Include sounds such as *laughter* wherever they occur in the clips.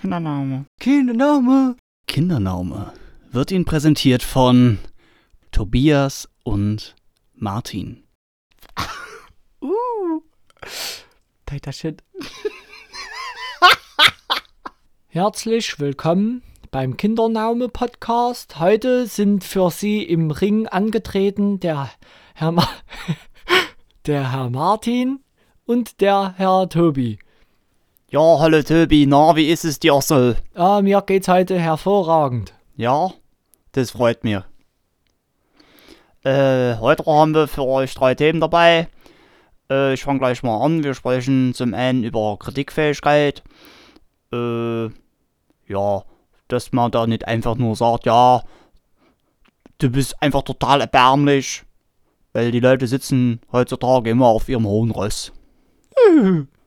Kindername. Kindername. Kindername wird Ihnen präsentiert von Tobias und Martin. *laughs* Uh. Tighter Shit. *laughs* Herzlich willkommen beim Kindernaume Podcast. Heute sind für Sie im Ring angetreten der Herr, Ma *laughs* der Herr Martin und der Herr Tobi. Ja, hallo Tobi, na, wie ist es dir so? Ah, mir geht's heute hervorragend. Ja, das freut mich. Äh, heute haben wir für euch drei Themen dabei. Äh, ich fange gleich mal an. Wir sprechen zum einen über Kritikfähigkeit. Äh, ja, dass man da nicht einfach nur sagt, ja, du bist einfach total erbärmlich. Weil die Leute sitzen heutzutage immer auf ihrem hohen Ross. *laughs*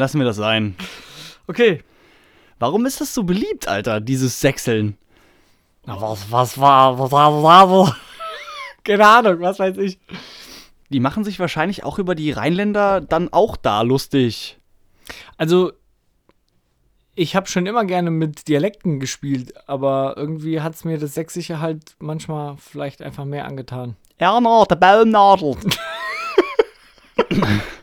Lassen wir das sein. Okay. Warum ist das so beliebt, Alter, dieses Sechseln? Na, was, was war, was war, was war, *laughs* Keine Ahnung, was weiß ich. Die machen sich wahrscheinlich auch über die Rheinländer dann auch da lustig. Also, ich habe schon immer gerne mit Dialekten gespielt, aber irgendwie hat es mir das Sächsische halt manchmal vielleicht einfach mehr angetan. Erna, der Baumnadel. *laughs*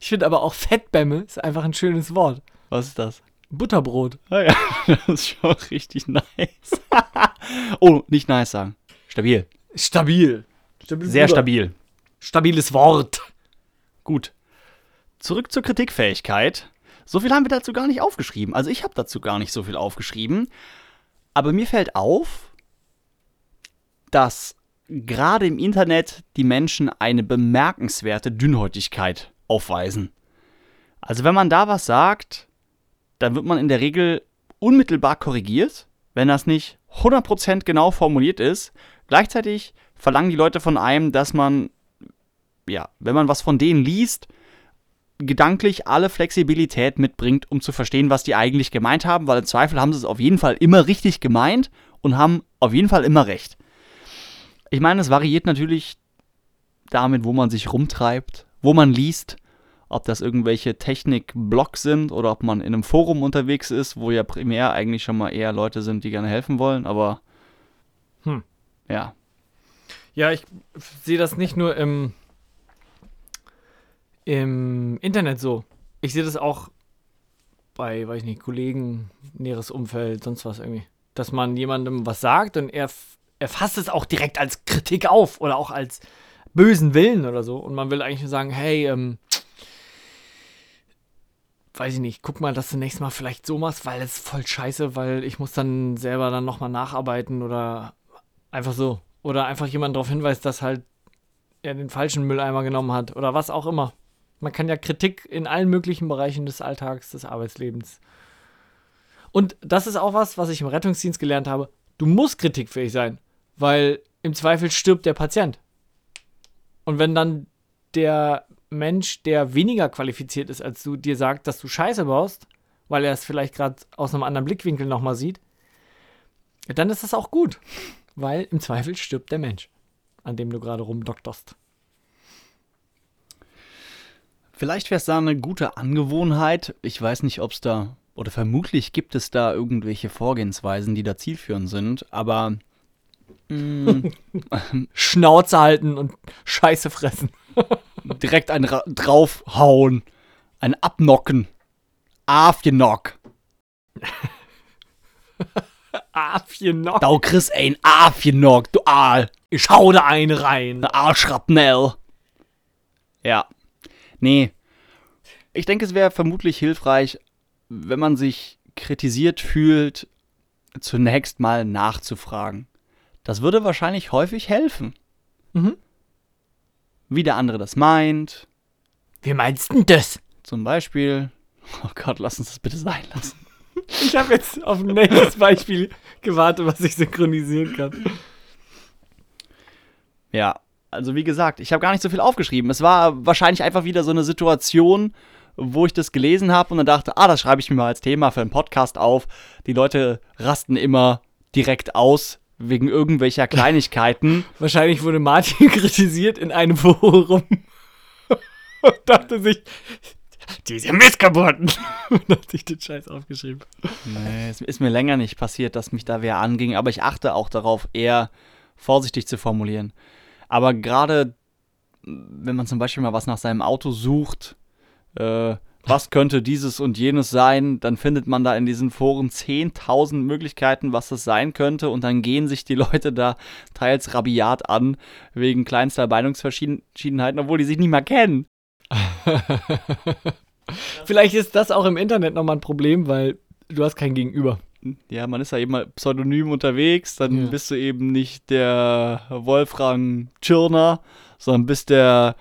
ich finde aber auch Fettbämme ist einfach ein schönes Wort. Was ist das? Butterbrot. Ah ja, *laughs* das ist schon richtig nice. *laughs* oh, nicht nice sagen. Stabil. Stabil. stabil Sehr Bruder. stabil. Stabiles Wort. Gut. Zurück zur Kritikfähigkeit. So viel haben wir dazu gar nicht aufgeschrieben. Also ich habe dazu gar nicht so viel aufgeschrieben. Aber mir fällt auf, dass gerade im Internet die Menschen eine bemerkenswerte Dünnhäutigkeit aufweisen. Also wenn man da was sagt, dann wird man in der Regel unmittelbar korrigiert, wenn das nicht 100% genau formuliert ist. Gleichzeitig verlangen die Leute von einem, dass man, ja, wenn man was von denen liest, gedanklich alle Flexibilität mitbringt, um zu verstehen, was die eigentlich gemeint haben, weil im Zweifel haben sie es auf jeden Fall immer richtig gemeint und haben auf jeden Fall immer recht. Ich meine, es variiert natürlich damit, wo man sich rumtreibt, wo man liest ob das irgendwelche Technik-Blogs sind oder ob man in einem Forum unterwegs ist, wo ja primär eigentlich schon mal eher Leute sind, die gerne helfen wollen, aber hm. ja. Ja, ich sehe das nicht nur im, im Internet so. Ich sehe das auch bei, weiß ich nicht, Kollegen, näheres Umfeld, sonst was irgendwie. Dass man jemandem was sagt und er, er fasst es auch direkt als Kritik auf oder auch als bösen Willen oder so. Und man will eigentlich nur sagen, hey, ähm, weiß ich nicht, guck mal, dass du nächstes Mal vielleicht so machst, weil es voll scheiße, weil ich muss dann selber dann nochmal nacharbeiten oder einfach so. Oder einfach jemand darauf hinweist, dass halt er den falschen Mülleimer genommen hat oder was auch immer. Man kann ja Kritik in allen möglichen Bereichen des Alltags, des Arbeitslebens. Und das ist auch was, was ich im Rettungsdienst gelernt habe. Du musst kritikfähig sein, weil im Zweifel stirbt der Patient. Und wenn dann der Mensch, der weniger qualifiziert ist als du, dir sagt, dass du Scheiße baust, weil er es vielleicht gerade aus einem anderen Blickwinkel nochmal sieht, dann ist das auch gut. Weil im Zweifel stirbt der Mensch, an dem du gerade rumdokterst. Vielleicht wäre es da eine gute Angewohnheit. Ich weiß nicht, ob es da, oder vermutlich gibt es da irgendwelche Vorgehensweisen, die da zielführend sind, aber. *laughs* Schnauze halten und Scheiße fressen *laughs* direkt ein draufhauen. Ein Abnocken. Afgenock. *laughs* Afgenock. Du kriegst ein Afgenock, du Aal. Ich hau da einen rein. Arschrapnell. Ja. Nee. Ich denke, es wäre vermutlich hilfreich, wenn man sich kritisiert fühlt, zunächst mal nachzufragen. Das würde wahrscheinlich häufig helfen. Mhm wie der andere das meint. Wie meinst du das? Zum Beispiel. Oh Gott, lass uns das bitte sein lassen. *laughs* Ich habe jetzt auf ein nächstes Beispiel gewartet, was ich synchronisieren kann. Ja, also wie gesagt, ich habe gar nicht so viel aufgeschrieben. Es war wahrscheinlich einfach wieder so eine Situation, wo ich das gelesen habe und dann dachte, ah, das schreibe ich mir mal als Thema für einen Podcast auf. Die Leute rasten immer direkt aus, wegen irgendwelcher Kleinigkeiten. *laughs* Wahrscheinlich wurde Martin *laughs* kritisiert in einem Forum *laughs* und dachte sich, Diese Missgeburten. Und hat sich den Scheiß aufgeschrieben. Nee, es ist mir länger nicht passiert, dass mich da wer anging, aber ich achte auch darauf, eher vorsichtig zu formulieren. Aber gerade, wenn man zum Beispiel mal was nach seinem Auto sucht, äh, was könnte dieses und jenes sein, dann findet man da in diesen Foren 10.000 Möglichkeiten, was das sein könnte und dann gehen sich die *laughs* Leute da teils rabiat an, wegen kleinster Meinungsverschiedenheiten, obwohl die sich nicht mal kennen. *laughs* Vielleicht ist das auch im Internet nochmal ein Problem, weil du hast kein Gegenüber. Ja, man ist ja eben mal pseudonym unterwegs, dann Ja. bist du eben nicht der Wolfram Tschirner, sondern bist der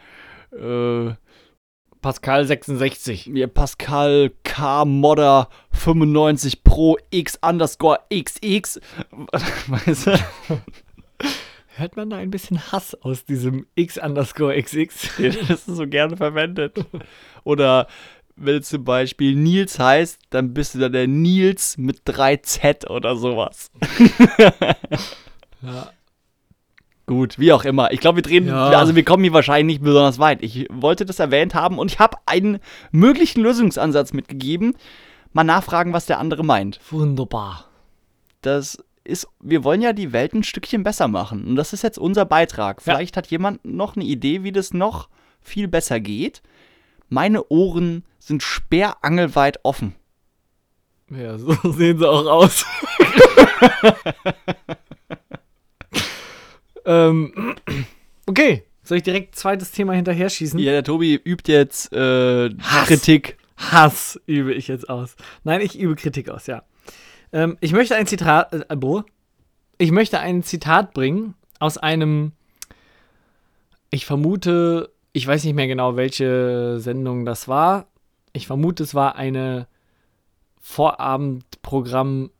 äh, Pascal 66. ja, Pascal K Modder 95 Pro X underscore XX. *laughs* Weißt du? Hört man da ein bisschen Hass aus diesem X underscore XX? Das ist so gerne verwendet. Oder wenn du zum Beispiel Nils heißt, dann bist du dann der Nils mit 3Z oder sowas. *laughs* Ja. Gut, wie auch immer. Ich glaube, wir drehen, Ja. also wir kommen hier wahrscheinlich nicht besonders weit. Ich wollte das erwähnt haben und ich habe einen möglichen Lösungsansatz mitgegeben. Mal nachfragen, was der andere meint. Wunderbar. Das ist, wir wollen ja die Welt ein Stückchen besser machen. Und das ist jetzt unser Beitrag. Vielleicht hat jemand noch eine Idee, wie das noch viel besser geht. Meine Ohren sind sperrangelweit offen. Ja, so *laughs* sehen sie auch aus. *laughs* ähm, *clears throat* okay, soll ich direkt zweites Thema hinterher schießen? Ja, der Tobi übt jetzt äh, Hass. Kritik. Hass übe ich jetzt aus. Nein, ich übe Kritik aus, ja. Ähm, ich möchte ein Zitat, äh, boah. ich möchte ein Zitat bringen aus einem, ich vermute, ich weiß nicht mehr genau, welche Sendung das war. Ich vermute, es war eine Vorabendprogramm,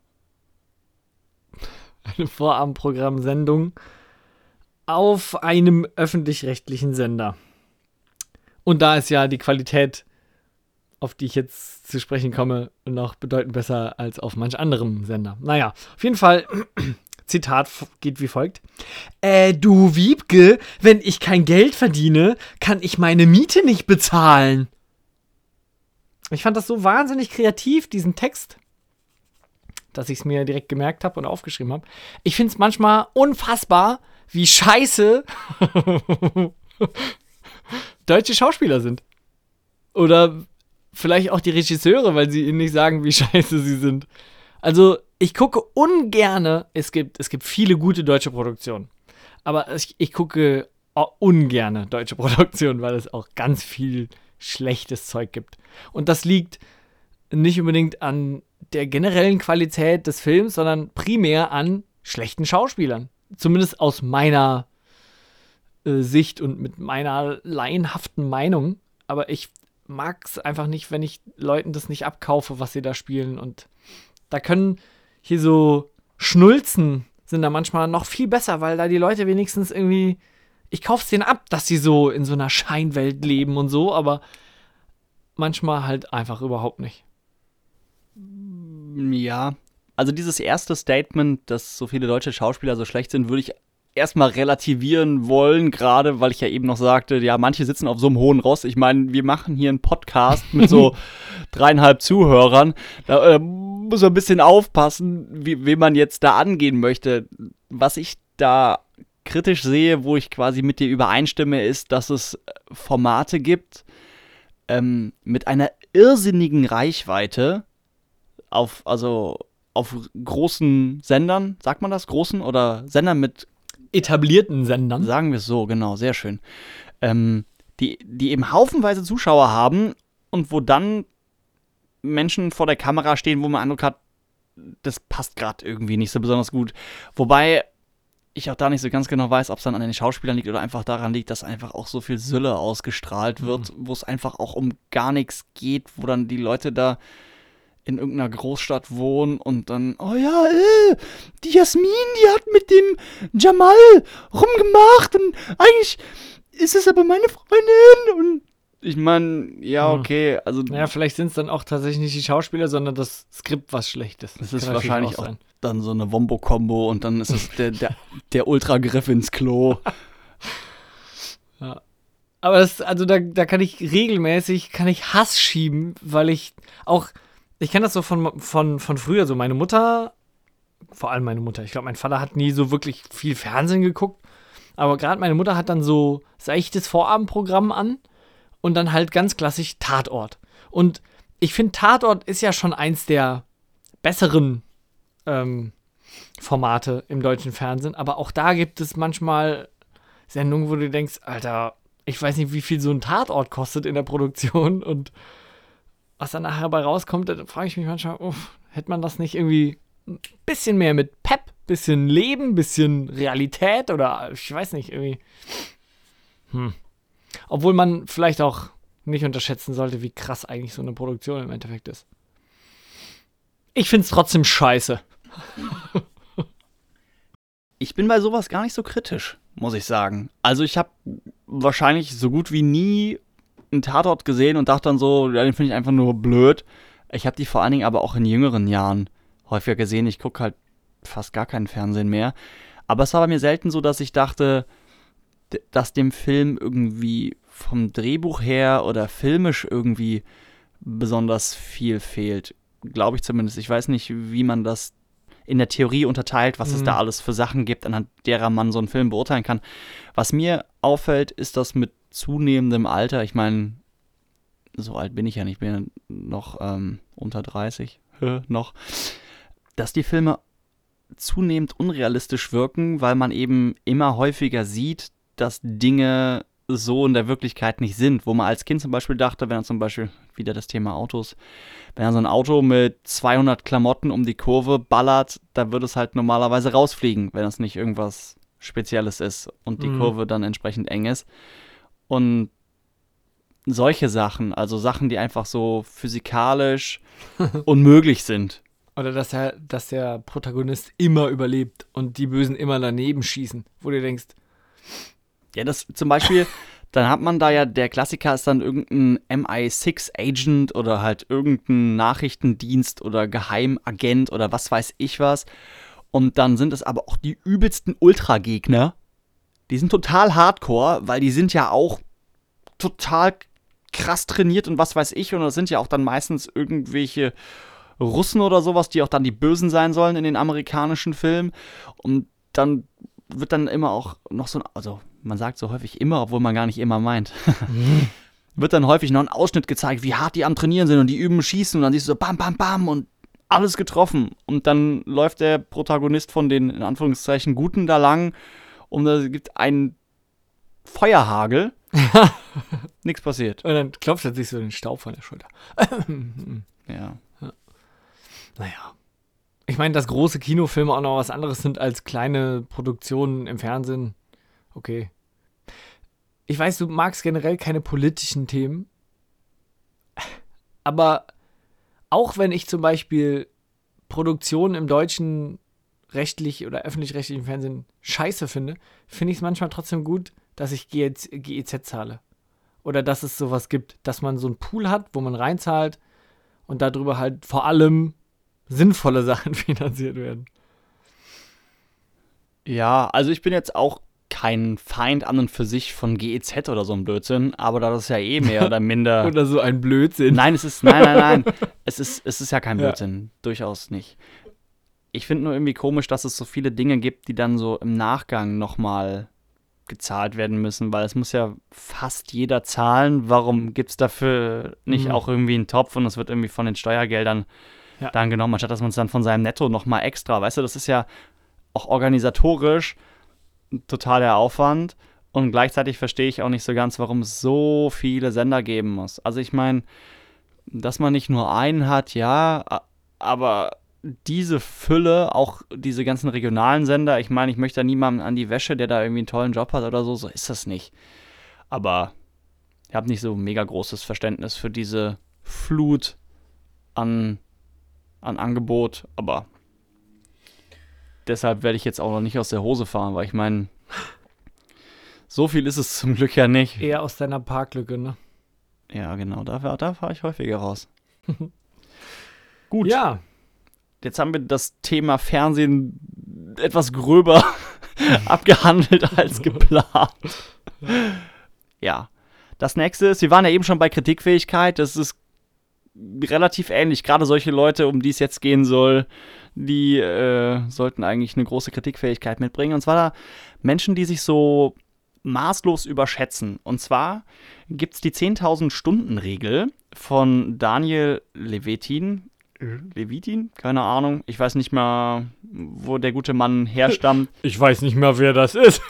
*laughs* eine Vorabendprogramm-Sendung auf einem öffentlich-rechtlichen Sender. Und da ist ja die Qualität auf die ich jetzt zu sprechen komme, noch bedeutend besser als auf manch anderem Sender. Naja, auf jeden Fall, *clears throat* Zitat geht wie folgt. Äh, du Wiebke, wenn ich kein Geld verdiene, kann ich meine Miete nicht bezahlen. Ich fand das so wahnsinnig kreativ, diesen Text, dass ich es mir direkt gemerkt habe und aufgeschrieben habe. Ich finde es manchmal unfassbar, wie scheiße *laughs* deutsche Schauspieler sind. Oder vielleicht auch die Regisseure, weil sie ihnen nicht sagen, wie *laughs* scheiße sie sind. Also, ich gucke ungerne, es gibt, es gibt viele gute deutsche Produktionen, aber ich, ich gucke ungerne deutsche *laughs* Produktionen, weil es auch ganz viel schlechtes Zeug gibt. Und das liegt nicht unbedingt an der generellen Qualität des Films, sondern primär an schlechten Schauspielern. Zumindest aus meiner äh, Sicht und mit meiner laienhaften Meinung. Aber ich mag es einfach nicht, wenn ich Leuten das nicht abkaufe, was sie da spielen. Und da können hier so Schnulzen sind da manchmal noch viel besser, weil da die Leute wenigstens irgendwie. Ich kauf's denen ab, dass sie so in so einer Scheinwelt leben und so, aber manchmal halt einfach überhaupt nicht. Ja, also dieses erste Statement, dass so viele deutsche Schauspieler so schlecht sind, würde ich erstmal relativieren wollen, gerade weil ich ja eben noch sagte, ja, manche sitzen auf so einem hohen Ross. Ich meine, wir machen hier einen Podcast mit so *laughs* dreieinhalb Zuhörern. Da äh, muss man ein bisschen aufpassen, wie, wie man jetzt da angehen möchte. Was ich da kritisch sehe, wo ich quasi mit dir übereinstimme, ist, dass es äh, Formate gibt ähm, mit einer irrsinnigen Reichweite auf, also auf großen Sendern, sagt man das, großen oder Sendern mit, Etablierten Sendern. sagen wir es so, genau, sehr schön, ähm, die, die eben haufenweise Zuschauer haben und wo dann Menschen vor der Kamera stehen, wo man Eindruck hat, das passt gerade irgendwie nicht so besonders gut. Wobei ich auch da nicht so ganz genau weiß, ob es dann an den Schauspielern liegt oder einfach daran liegt, dass einfach auch so viel Sülle ausgestrahlt wird, wo es einfach auch um gar nichts geht, wo dann die Leute da in irgendeiner Großstadt wohnen und dann, oh ja, äh, die Jasmin, die hat mit dem Jamal rumgemacht und eigentlich ist es aber meine Freundin und ich meine, ja, Hm. okay, also Ja, vielleicht sind es dann auch tatsächlich nicht die Schauspieler, sondern das Skript, was schlecht ist. Das ist kann natürlich wahrscheinlich auch sein. dann so eine Wombo-Kombo und dann ist es *laughs* der, der, der Ultra-Griff ins Klo. Aber das, also da, da kann ich regelmäßig, kann ich Hass schieben, weil ich auch, ich kenne das so von, von, von früher, so meine Mutter, vor allem meine Mutter, ich glaube, mein Vater hat nie so wirklich viel Fernsehen geguckt, aber gerade meine Mutter hat dann so seichtes Vorabendprogramm an und dann halt ganz klassisch Tatort. Und ich finde, Tatort ist ja schon eins der besseren ähm, Formate im deutschen Fernsehen, aber auch da gibt es manchmal Sendungen, wo du denkst, Alter, ich weiß nicht, wie viel so ein Tatort kostet in der Produktion. Und was dann nachher dabei rauskommt, dann frage ich mich manchmal, uff, hätte man das nicht irgendwie ein bisschen mehr mit Pep, bisschen Leben, bisschen Realität oder ich weiß nicht, irgendwie. Hm. Obwohl man vielleicht auch nicht unterschätzen sollte, wie krass eigentlich so eine Produktion im Endeffekt ist. Ich finde es trotzdem scheiße. *laughs* Ich bin bei sowas gar nicht so kritisch, muss ich sagen. Also ich habe wahrscheinlich so gut wie nie einen Tatort gesehen und dachte dann so, ja, den finde ich einfach nur blöd. Ich habe die vor allen Dingen aber auch in jüngeren Jahren häufiger gesehen. Ich gucke halt fast gar keinen Fernsehen mehr. Aber es war bei mir selten so, dass ich dachte, dass dem Film irgendwie vom Drehbuch her oder filmisch irgendwie besonders viel fehlt. Glaube ich zumindest. Ich weiß nicht, wie man das in der Theorie unterteilt, was mhm. es da alles für Sachen gibt, anhand derer man so einen Film beurteilen kann. Was mir auffällt, ist, dass mit zunehmendem Alter, ich meine, so alt bin ich ja nicht, ich bin noch ähm, unter 30, noch, dass die Filme zunehmend unrealistisch wirken, weil man eben immer häufiger sieht, dass Dinge so in der Wirklichkeit nicht sind, wo man als Kind zum Beispiel dachte, wenn er zum Beispiel wieder das Thema Autos, wenn er so ein Auto mit 200 Klamotten um die Kurve ballert, da würde es halt normalerweise rausfliegen, wenn es nicht irgendwas Spezielles ist und die mhm. Kurve dann entsprechend eng ist. Und solche Sachen, also Sachen, die einfach so physikalisch *laughs* unmöglich sind. Oder dass, er, dass der Protagonist immer überlebt und die Bösen immer daneben schießen, wo du denkst, ja, das zum Beispiel, dann hat man da ja, der Klassiker ist dann irgendein MI6-Agent oder halt irgendein Nachrichtendienst oder Geheimagent oder was weiß ich was. Und dann sind es aber auch die übelsten Ultra-Gegner. Die sind total hardcore, weil die sind ja auch total krass trainiert und was weiß ich. Und das sind ja auch dann meistens irgendwelche Russen oder sowas, die auch dann die Bösen sein sollen in den amerikanischen Filmen. Und dann wird dann immer auch noch so ein, also man sagt so häufig immer, obwohl man gar nicht immer meint. *laughs* wird dann häufig noch ein Ausschnitt gezeigt, wie hart die am Trainieren sind und die üben Schießen und dann siehst du so bam, bam, bam und alles getroffen. Und dann läuft der Protagonist von den, in Anführungszeichen, Guten da lang und da gibt einen Feuerhagel. *laughs* Nichts passiert. Und dann klopft er sich so den Staub von der Schulter. *laughs* ja. ja. Naja. Ich meine, dass große Kinofilme auch noch was anderes sind als kleine Produktionen im Fernsehen. Okay. Ich weiß, du magst generell keine politischen Themen. Aber auch wenn ich zum Beispiel Produktionen im deutschen rechtlich oder öffentlich-rechtlichen Fernsehen scheiße finde, finde ich es manchmal trotzdem gut, dass ich GEZ, GEZ zahle. Oder dass es sowas gibt, dass man so einen Pool hat, wo man reinzahlt und darüber halt vor allem sinnvolle *laughs* Sachen finanziert werden. Ja, also ich bin jetzt auch kein Feind an und für sich von GEZ oder so ein Blödsinn, aber da das ja eh mehr oder minder. *laughs* oder so ein Blödsinn. Nein, es ist, nein, nein, nein. *laughs* es ist, es ist ja kein Blödsinn. Ja. Durchaus nicht. Ich finde nur irgendwie komisch, dass es so viele Dinge gibt, die dann so im Nachgang nochmal gezahlt werden müssen, weil es muss ja fast jeder zahlen. Warum gibt es dafür nicht mhm. auch irgendwie einen Topf und es wird irgendwie von den Steuergeldern ja. dann genommen, anstatt dass man es dann von seinem Netto nochmal extra, weißt du, das ist ja auch organisatorisch total der Aufwand und gleichzeitig verstehe ich auch nicht so ganz, warum es so viele Sender geben muss. Also ich meine, dass man nicht nur einen hat, ja, aber diese Fülle, auch diese ganzen regionalen Sender, ich meine, ich möchte da niemanden an die Wäsche, der da irgendwie einen tollen Job hat oder so, so ist das nicht. Aber ich habe nicht so mega großes Verständnis für diese Flut an an Angebot, aber deshalb werde ich jetzt auch noch nicht aus der Hose fahren, weil ich meine, so viel ist es zum Glück ja nicht. Eher aus deiner Parklücke, ne? Ja, genau, da, da fahre ich häufiger raus. *laughs* Gut. Ja. Jetzt haben wir das Thema Fernsehen etwas gröber *laughs* abgehandelt als *laughs* geplant. ja. Das nächste ist, wir waren ja eben schon bei Kritikfähigkeit. Das ist relativ ähnlich. Gerade solche Leute, um die es jetzt gehen soll, die äh, sollten eigentlich eine große Kritikfähigkeit mitbringen. Und zwar da Menschen, die sich so maßlos überschätzen. Und zwar gibt es die 10.000 Stunden Regel von Daniel Levitin. Levitin? Keine Ahnung. Ich weiß nicht mal, wo der gute Mann herstammt. *laughs* Ich weiß nicht mehr, wer das ist.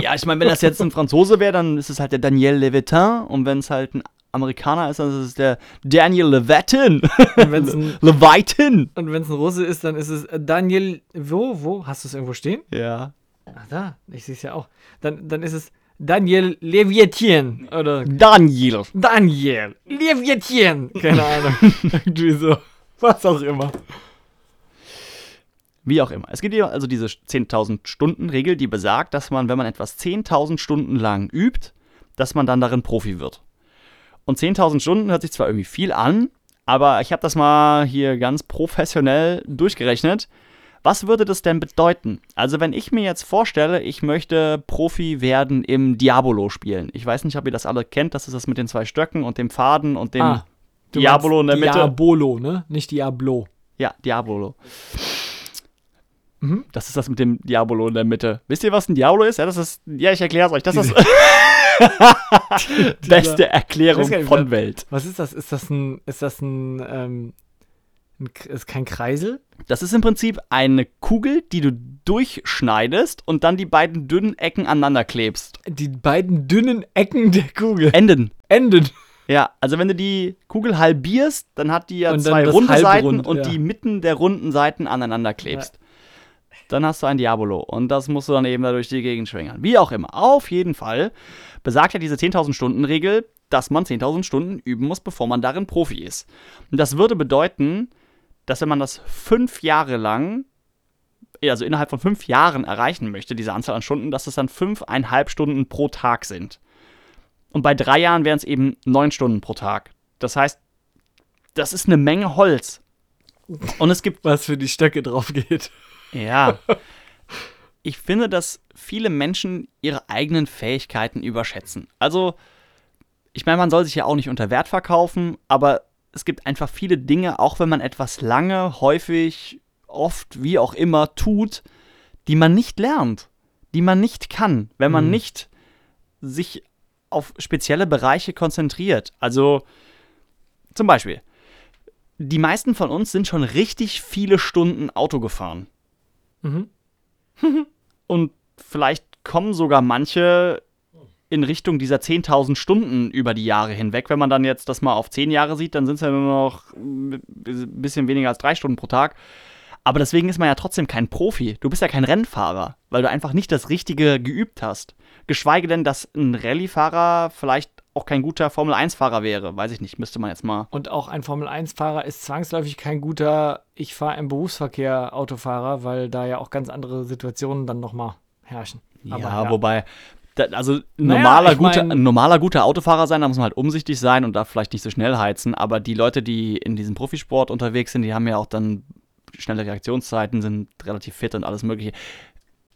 Ja, ich meine, wenn das jetzt ein Franzose wäre, dann ist es halt der Daniel Levitin. Und wenn es halt ein Amerikaner ist, dann ist es der Daniel Levitin. Und wenn es ein, *laughs* Levitin. und wenn's ein Russe ist, dann ist es Daniel. Wo? Wo? Hast du es irgendwo stehen? Ja. Ach da, ich sehe es ja auch. Dann, dann ist es Daniel Leviatien. Oder Daniel. Daniel Leviatien. Keine Ahnung. *laughs* Irgendwie so. Was auch immer. Wie auch immer. Es gibt hier also diese 10.000 Stunden Regel, die besagt, dass man, wenn man etwas 10.000 Stunden lang übt, dass man dann darin Profi wird. Und 10.000 Stunden hört sich zwar irgendwie viel an, aber ich habe das mal hier ganz professionell durchgerechnet. Was würde das denn bedeuten? Also, wenn ich mir jetzt vorstelle, ich möchte Profi werden im Diabolo spielen. Ich weiß nicht, ob ihr das alle kennt. Das ist das mit den zwei Stöcken und dem Faden und dem Ah, Diabolo in der Mitte. Diabolo, ne? Nicht Diablo. Ja, Diabolo. Mhm. Das ist das mit dem Diabolo in der Mitte. Wisst ihr, was ein Diabolo ist? Ja, das ist. Ja, ich erkläre es euch. Das ist *laughs* *laughs* beste Erklärung nicht, von Welt. Was ist das? Ist das ein. Ist das ein. Ähm, ein ist kein Kreisel? Das ist im Prinzip eine Kugel, die du durchschneidest und dann die beiden dünnen Ecken aneinander klebst. Die beiden dünnen Ecken der Kugel Enden. enden. Ja, also wenn du die Kugel halbierst, dann hat die ja Und zwei runde Seiten und ja. die Mitten der runden Seiten aneinander klebst. Dann hast du ein Diabolo und das musst du dann eben da durch die Gegend schwingern. Wie auch immer. Auf jeden Fall besagt ja diese 10.000 Stunden Regel, dass man 10.000 Stunden üben muss, bevor man darin Profi ist. Und das würde bedeuten, dass wenn man das fünf Jahre lang, also innerhalb von fünf Jahren erreichen möchte, diese Anzahl an Stunden, dass es dann fünfeinhalb Stunden pro Tag sind. Und bei drei Jahren wären es eben neun Stunden pro Tag. Das heißt, das ist eine Menge Holz. Und es gibt Was für die Stöcke drauf geht. Ja. Ich finde, dass viele Menschen ihre eigenen Fähigkeiten überschätzen. Also, ich meine, man soll sich ja auch nicht unter Wert verkaufen, aber es gibt einfach viele Dinge, auch wenn man etwas lange, häufig, oft, wie auch immer tut, die man nicht lernt, die man nicht kann, wenn man Mhm. nicht sich auf spezielle Bereiche konzentriert. Also, zum Beispiel, die meisten von uns sind schon richtig viele Stunden Auto gefahren. Mhm. *laughs* Und vielleicht kommen sogar manche in Richtung dieser 10.000 Stunden über die Jahre hinweg. Wenn man dann jetzt das mal auf 10 Jahre sieht, dann sind es ja nur noch ein bisschen weniger als drei Stunden pro Tag. Aber deswegen ist man ja trotzdem kein Profi. Du bist ja kein Rennfahrer, weil du einfach nicht das Richtige geübt hast. Geschweige denn, dass ein Rallyefahrer vielleicht auch kein guter Formel-1-Fahrer wäre. Weiß ich nicht, müsste man jetzt mal. Und auch ein Formel-1-Fahrer ist zwangsläufig kein guter Ich fahre im Berufsverkehr Autofahrer, weil da ja auch ganz andere Situationen dann nochmal herrschen. Ja, Aber wobei, da, also ein Naja, normaler, guter, mein- ein normaler guter Autofahrer sein, da muss man halt umsichtig sein und darf vielleicht nicht so schnell heizen. Aber die Leute, die in diesem Profisport unterwegs sind, die haben ja auch dann schnelle Reaktionszeiten, sind relativ fit und alles Mögliche.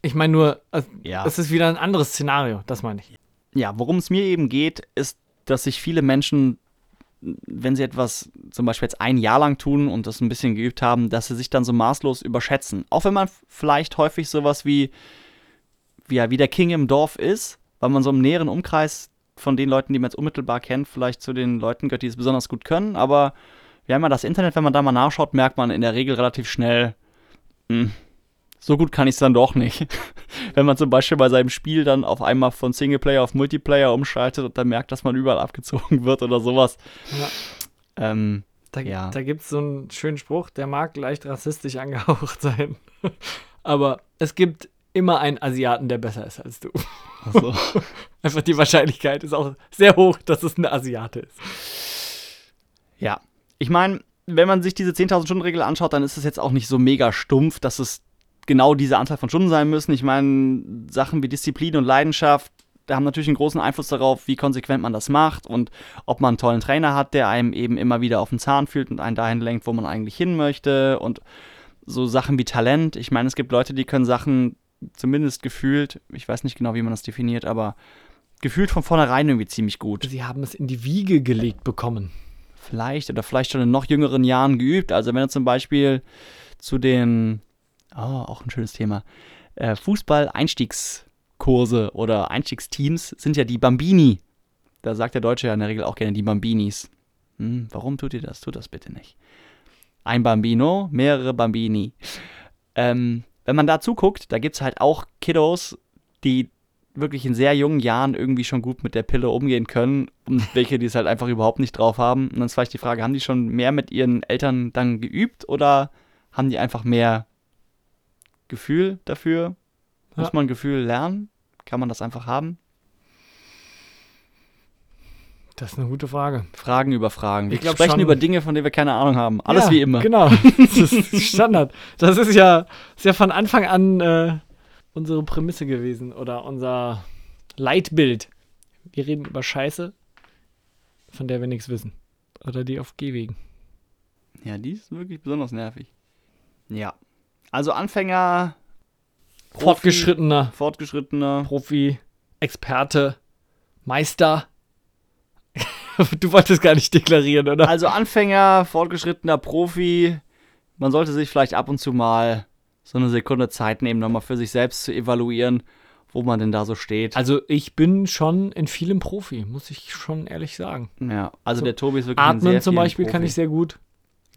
Ich meine nur, äh, Ja, es ist wieder ein anderes Szenario, das meine ich. Ja worum es mir eben geht, ist, dass sich viele Menschen, wenn sie etwas zum Beispiel jetzt ein Jahr lang tun und das ein bisschen geübt haben, dass sie sich dann so maßlos überschätzen. Auch wenn man vielleicht häufig sowas wie, wie, ja, wie der King im Dorf ist, weil man so im näheren Umkreis von den Leuten, die man jetzt unmittelbar kennt, vielleicht zu den Leuten gehört, die es besonders gut können. Aber wir haben ja das Internet, wenn man da mal nachschaut, merkt man in der Regel relativ schnell, hm, so gut kann ich es dann doch nicht. *laughs* wenn man zum Beispiel bei seinem Spiel dann auf einmal von Singleplayer auf Multiplayer umschaltet und dann merkt, dass man überall abgezogen wird oder sowas. Ja. Ähm, Da, Ja. da gibt es so einen schönen Spruch, der mag leicht rassistisch angehaucht *laughs* sein. Aber es gibt immer einen Asiaten, der besser ist als du. *laughs* also, Einfach die Wahrscheinlichkeit ist auch sehr hoch, dass es ein Asiate ist. ja. Ich meine, wenn man sich diese 10.000 Stunden Regel anschaut, dann ist es jetzt auch nicht so mega stumpf, dass es genau diese Anzahl von Stunden sein müssen. Ich meine, Sachen wie Disziplin und Leidenschaft, da haben natürlich einen großen Einfluss darauf, wie konsequent man das macht und ob man einen tollen Trainer hat, der einem eben immer wieder auf den Zahn fühlt und einen dahin lenkt, wo man eigentlich hin möchte und so Sachen wie Talent. Ich meine, es gibt Leute, die können Sachen zumindest gefühlt, ich weiß nicht genau, wie man das definiert, aber gefühlt von vornherein irgendwie ziemlich gut. Sie haben es in die Wiege gelegt bekommen. Vielleicht oder vielleicht schon in noch jüngeren Jahren geübt. Also wenn du zum Beispiel zu den, oh, auch ein schönes Thema, äh, Fußball-Einstiegskurse oder Einstiegsteams sind ja die Bambini. Da sagt der Deutsche ja in der Regel auch gerne die Bambinis. Hm, warum tut ihr das? Tut das bitte nicht. Ein Bambino, mehrere Bambini. Ähm, wenn man da zuguckt, da gibt es halt auch Kiddos, die wirklich in sehr jungen Jahren irgendwie schon gut mit der Pille umgehen können und *laughs* welche, die es halt einfach überhaupt nicht drauf haben. Und dann ist vielleicht die Frage, haben die schon mehr mit ihren Eltern dann geübt oder haben die einfach mehr Gefühl dafür? Muss Ja. man Gefühl lernen? Kann man das einfach haben? Das ist eine gute Frage. Fragen über Fragen. Wir glaub sprechen schon. über Dinge, von denen wir keine Ahnung haben. Alles ja, wie immer. Genau. *laughs* Das ist Standard. Das ist ja, ist ja von Anfang an äh, unsere Prämisse gewesen oder unser Leitbild. Wir reden über Scheiße, von der wir nichts wissen. Oder die auf Gehwegen. Ja, die ist wirklich besonders nervig. Ja. Also Anfänger, Profi, Fortgeschrittener Fortgeschrittener. Profi, Experte, Meister. *laughs* du wolltest gar nicht deklarieren, oder? Also Anfänger, fortgeschrittener Profi. Man sollte sich vielleicht ab und zu mal so eine Sekunde Zeit nehmen, nochmal für sich selbst zu evaluieren, wo man denn da so steht. Also ich bin schon in vielem Profi, muss ich schon ehrlich sagen. ja, also so der Tobi ist wirklich ein Atmen zum Beispiel kann Profi. ich sehr gut.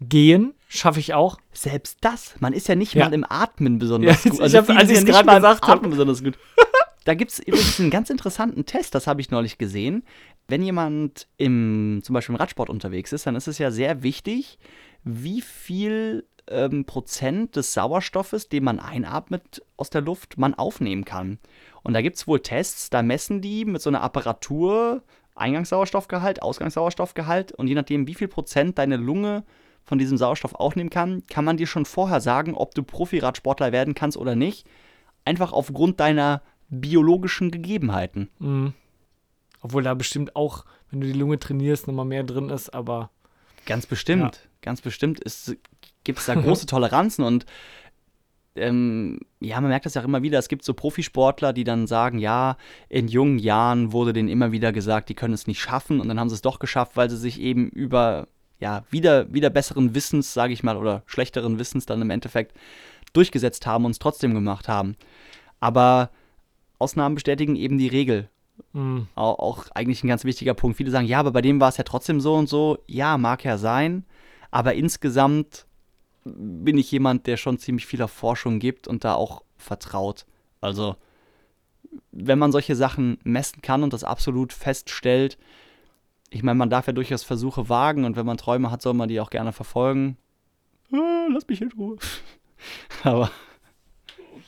Gehen schaffe ich auch. Selbst das, man ist ja nicht Ja. mal im Atmen besonders Ja, gut. ich hab's- viele als nicht mal im gesagt hab. Atmen besonders gut. *laughs* Da gibt es übrigens einen ganz interessanten Test, das habe ich neulich gesehen. Wenn jemand im, zum Beispiel im Radsport unterwegs ist, dann ist es ja sehr wichtig, wie viel ähm, Prozent des Sauerstoffes, den man einatmet aus der Luft, man aufnehmen kann. Und da gibt es wohl Tests, da messen die mit so einer Apparatur Eingangssauerstoffgehalt, Ausgangssauerstoffgehalt und je nachdem, wie viel Prozent deine Lunge von diesem Sauerstoff aufnehmen kann, kann man dir schon vorher sagen, ob du Profiradsportler werden kannst oder nicht. Einfach aufgrund deiner biologischen Gegebenheiten. Mhm. Obwohl da bestimmt auch, wenn du die Lunge trainierst, nochmal mehr drin ist, aber Ganz bestimmt. Ganz bestimmt gibt es da *laughs* große Toleranzen und ähm, ja, man merkt das ja auch immer wieder. Es gibt so Profisportler, die dann sagen, ja, in jungen Jahren wurde denen immer wieder gesagt, die können es nicht schaffen und dann haben sie es doch geschafft, weil sie sich eben über, ja, wieder, wieder besseren Wissens, sage ich mal, oder schlechteren Wissens dann im Endeffekt durchgesetzt haben und es trotzdem gemacht haben. Aber Ausnahmen bestätigen eben die Regel. mhm. Auch, auch eigentlich ein ganz wichtiger Punkt. Viele sagen, ja, aber bei dem war es ja trotzdem so und so. Ja, mag ja sein. Aber insgesamt bin ich jemand, der schon ziemlich viel auf Forschung gibt und da auch vertraut. Also, wenn man solche Sachen messen kann und das absolut feststellt, ich meine, man darf ja durchaus Versuche wagen und wenn man Träume hat, soll man die auch gerne verfolgen. Ah, lass mich in Ruhe. *laughs* Aber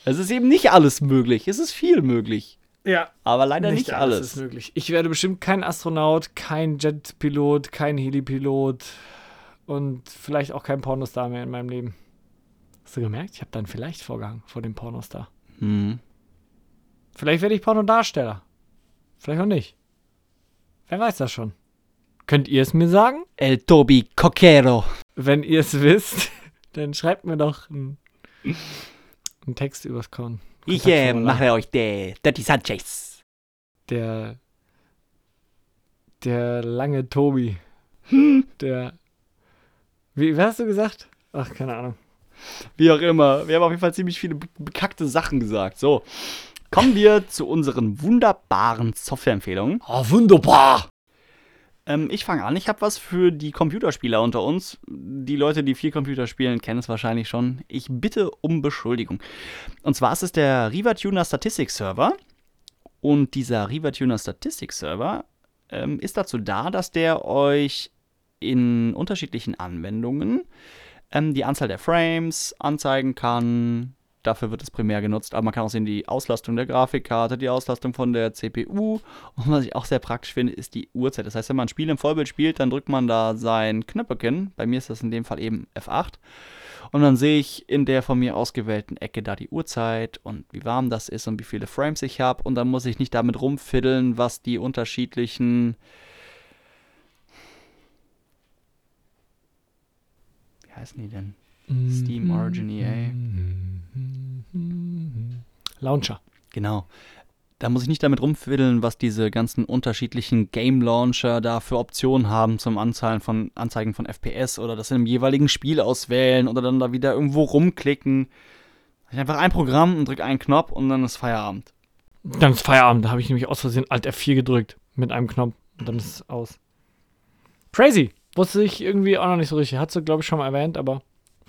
es ist eben nicht alles möglich. Es ist viel möglich. ja, Aber leider nicht, ist alles. möglich. Ich werde bestimmt kein Astronaut, kein Jetpilot, kein Helipilot und vielleicht auch kein Pornostar mehr in meinem Leben. Hast du gemerkt? Ich habe dann vielleicht vorgehangen vor dem Pornostar. Hm. Vielleicht werde ich Pornodarsteller. Vielleicht auch nicht. Wer weiß das schon. Könnt ihr es mir sagen? El Tobi Coquero. Wenn ihr es wisst, *laughs* dann schreibt mir doch einen, einen Text übers Korn. Ich äh, mache euch der Dirty Sanchez. Der. Der lange Tobi. Der. Wie, wie hast du gesagt? Ach, keine Ahnung. Wie auch immer. Wir haben auf jeden Fall ziemlich viele be bekackte Sachen gesagt. So. Kommen wir zu unseren wunderbaren Softwareempfehlungen. Oh, wunderbar! Ähm, ich fange an. Ich habe was für die Computerspieler unter uns. Die Leute, die viel Computer spielen, kennen es wahrscheinlich schon. Ich bitte um Beschuldigung. Und zwar ist es der RivaTuner Statistics Server. Und dieser RivaTuner Statistics Server ähm, ist dazu da, dass der euch in unterschiedlichen Anwendungen ähm, die Anzahl der Frames anzeigen kann. Dafür wird es primär genutzt, aber man kann auch sehen, die Auslastung der Grafikkarte, die Auslastung von der CPU. Und was ich auch sehr praktisch finde, ist die Uhrzeit. Das heißt, wenn man ein Spiel im Vollbild spielt, dann drückt man da sein Knöpfchen. Bei mir ist das in dem Fall eben F8. Und dann sehe ich in der von mir ausgewählten Ecke da die Uhrzeit und wie warm das ist und wie viele Frames ich habe. Und dann muss ich nicht damit rumfiddeln, was die unterschiedlichen. Wie heißen die denn? Steam, Origin, EA. Launcher. Genau. da muss ich nicht damit rumfiddeln, was diese ganzen unterschiedlichen Game Launcher da für Optionen haben zum Anzeigen von, Anzeigen von FPS oder das in einem jeweiligen Spiel auswählen oder dann da wieder irgendwo rumklicken. Ich einfach ein Programm und drücke einen Knopf und dann ist Feierabend. Dann ist Feierabend. Da habe ich nämlich aus Versehen Alt F4 gedrückt mit einem Knopf und dann ist es aus. Crazy. Wusste ich irgendwie auch noch nicht so richtig. Hat sie, glaube ich, schon mal erwähnt, aber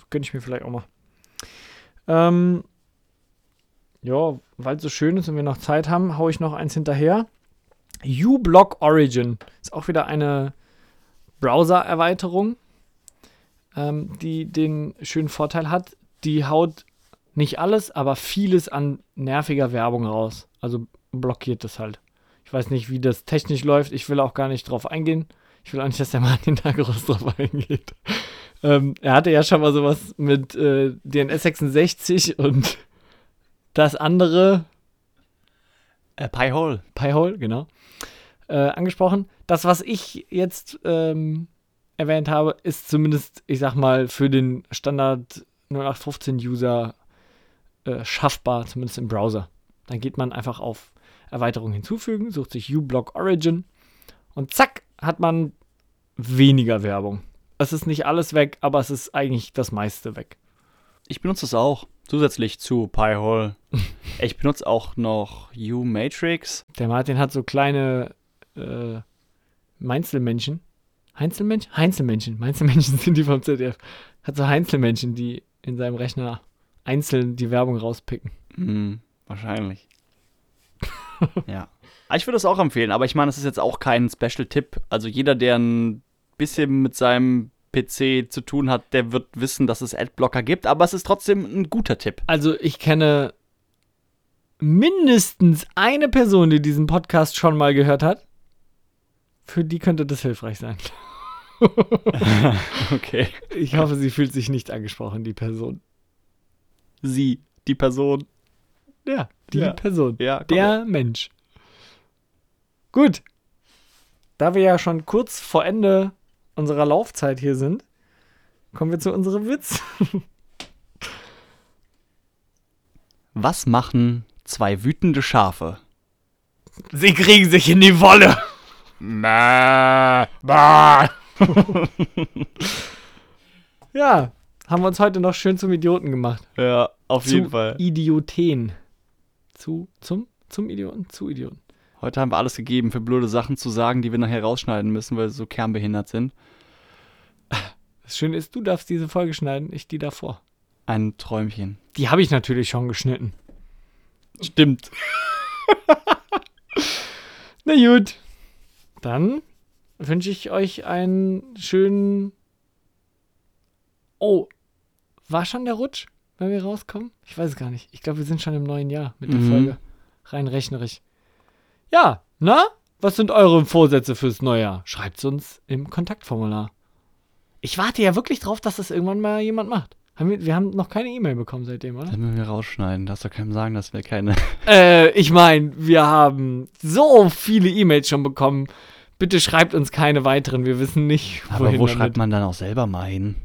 gönne ich mir vielleicht auch mal. Ähm, ja, weil es so schön ist und wir noch Zeit haben, haue ich noch eins hinterher. uBlock Origin ist auch wieder eine Browser-Erweiterung, ähm, die den schönen Vorteil hat, die haut nicht alles, aber vieles an nerviger Werbung raus. Also blockiert das halt. Ich weiß nicht, wie das technisch läuft. Ich will auch gar nicht drauf eingehen. Ich will auch nicht, dass der Martin da *laughs* groß drauf eingeht. Ähm, er hatte ja schon mal sowas mit äh, DNS 66 und das andere, Äh, Pi-Hole. Pi-Hole, genau, äh, angesprochen. Das, was ich jetzt ähm, erwähnt habe, ist zumindest, ich sag mal, für den Standard 0815-User äh, schaffbar, zumindest im Browser. Dann geht man einfach auf Erweiterung hinzufügen, sucht sich uBlock Origin und zack, hat man weniger Werbung. Es ist nicht alles weg, aber es ist eigentlich das meiste weg. Ich benutze das auch. Zusätzlich zu Pi-Hole. *laughs* ich benutze auch noch U-Matrix. Der Martin hat so kleine äh, Meinzelmännchen. Heinzelmännchen? Heinzelmännchen. Meinzelmännchen *laughs* sind die vom ZDF. Hat so Heinzelmännchen, die in seinem Rechner einzeln die Werbung rauspicken. Hm, wahrscheinlich. *laughs* ja. Ich würde das auch empfehlen, aber ich meine, es ist jetzt auch kein Special-Tipp. Also jeder, der ein bisschen mit seinem PC zu tun hat, der wird wissen, dass es Adblocker gibt, aber es ist trotzdem ein guter Tipp. Also ich kenne mindestens eine Person, die diesen Podcast schon mal gehört hat. Für die könnte das hilfreich sein. *laughs* Okay. Ich hoffe, sie fühlt sich nicht angesprochen, die Person. Sie, die Person. Ja, die Ja. Person. Ja, komm. Der Mensch. Gut. Da wir ja schon kurz vor Ende unserer Laufzeit hier sind, kommen wir zu unserem Witz. Was machen zwei wütende Schafe? Sie kriegen sich in die Wolle. *laughs* ja, haben wir uns heute noch schön zum Idioten gemacht. Ja, auf zu Idioten. Zu, zum, zum Idioten, zu Idioten. Heute haben wir alles gegeben, für blöde Sachen zu sagen, die wir nachher rausschneiden müssen, weil sie so kernbehindert sind. Das Schöne ist, du darfst diese Folge schneiden, ich die davor. Ein Träumchen. Die habe ich natürlich schon geschnitten. Stimmt. *laughs* Na gut. Dann wünsche ich euch einen schönen. Oh, war schon der Rutsch, wenn wir rauskommen? Ich weiß es gar nicht. Ich glaube, wir sind schon im neuen Jahr mit der Mhm. Folge. Rein rechnerisch. Ja, na? Was sind eure Vorsätze fürs Neujahr? Schreibt's uns im Kontaktformular. Ich warte ja wirklich drauf, dass das irgendwann mal jemand macht. Haben wir, wir haben noch keine E-Mail bekommen seitdem, oder? Das müssen wir rausschneiden. Darfst doch keinem sagen, dass wir keine. *laughs* Äh, ich meine, wir haben so viele E-Mails schon bekommen. Bitte schreibt uns keine weiteren. Wir wissen nicht, Aber wohin wo damit. schreibt man dann auch selber mal hin?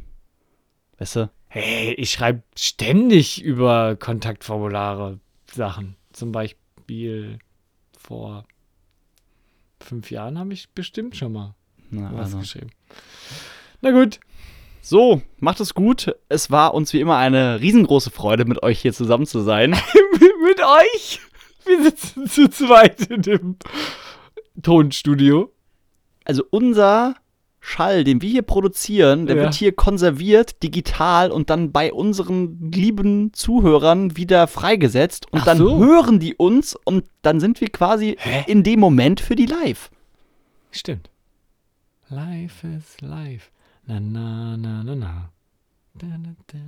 Weißt du? Hey, ich schreibe ständig über Kontaktformulare Sachen. Zum Beispiel vor fünf Jahren habe ich bestimmt schon mal Na, was also. geschrieben. Na gut. So, macht es gut. Es war uns wie immer eine riesengroße Freude, mit euch hier zusammen zu sein. *laughs* Mit euch. Wir sitzen zu zweit in dem Tonstudio. Also unser Schall, den wir hier produzieren, der Ja. wird hier konserviert, digital und dann bei unseren lieben Zuhörern wieder freigesetzt. Und Ach dann so. hören die uns und dann sind wir quasi Hä? in dem Moment für die live. Stimmt. Life is life. Na na na na na. Da, da, da.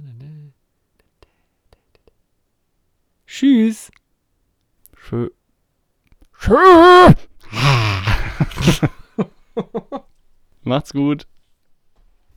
Tschüss. Schön. Schön. *laughs* *laughs* Macht's gut.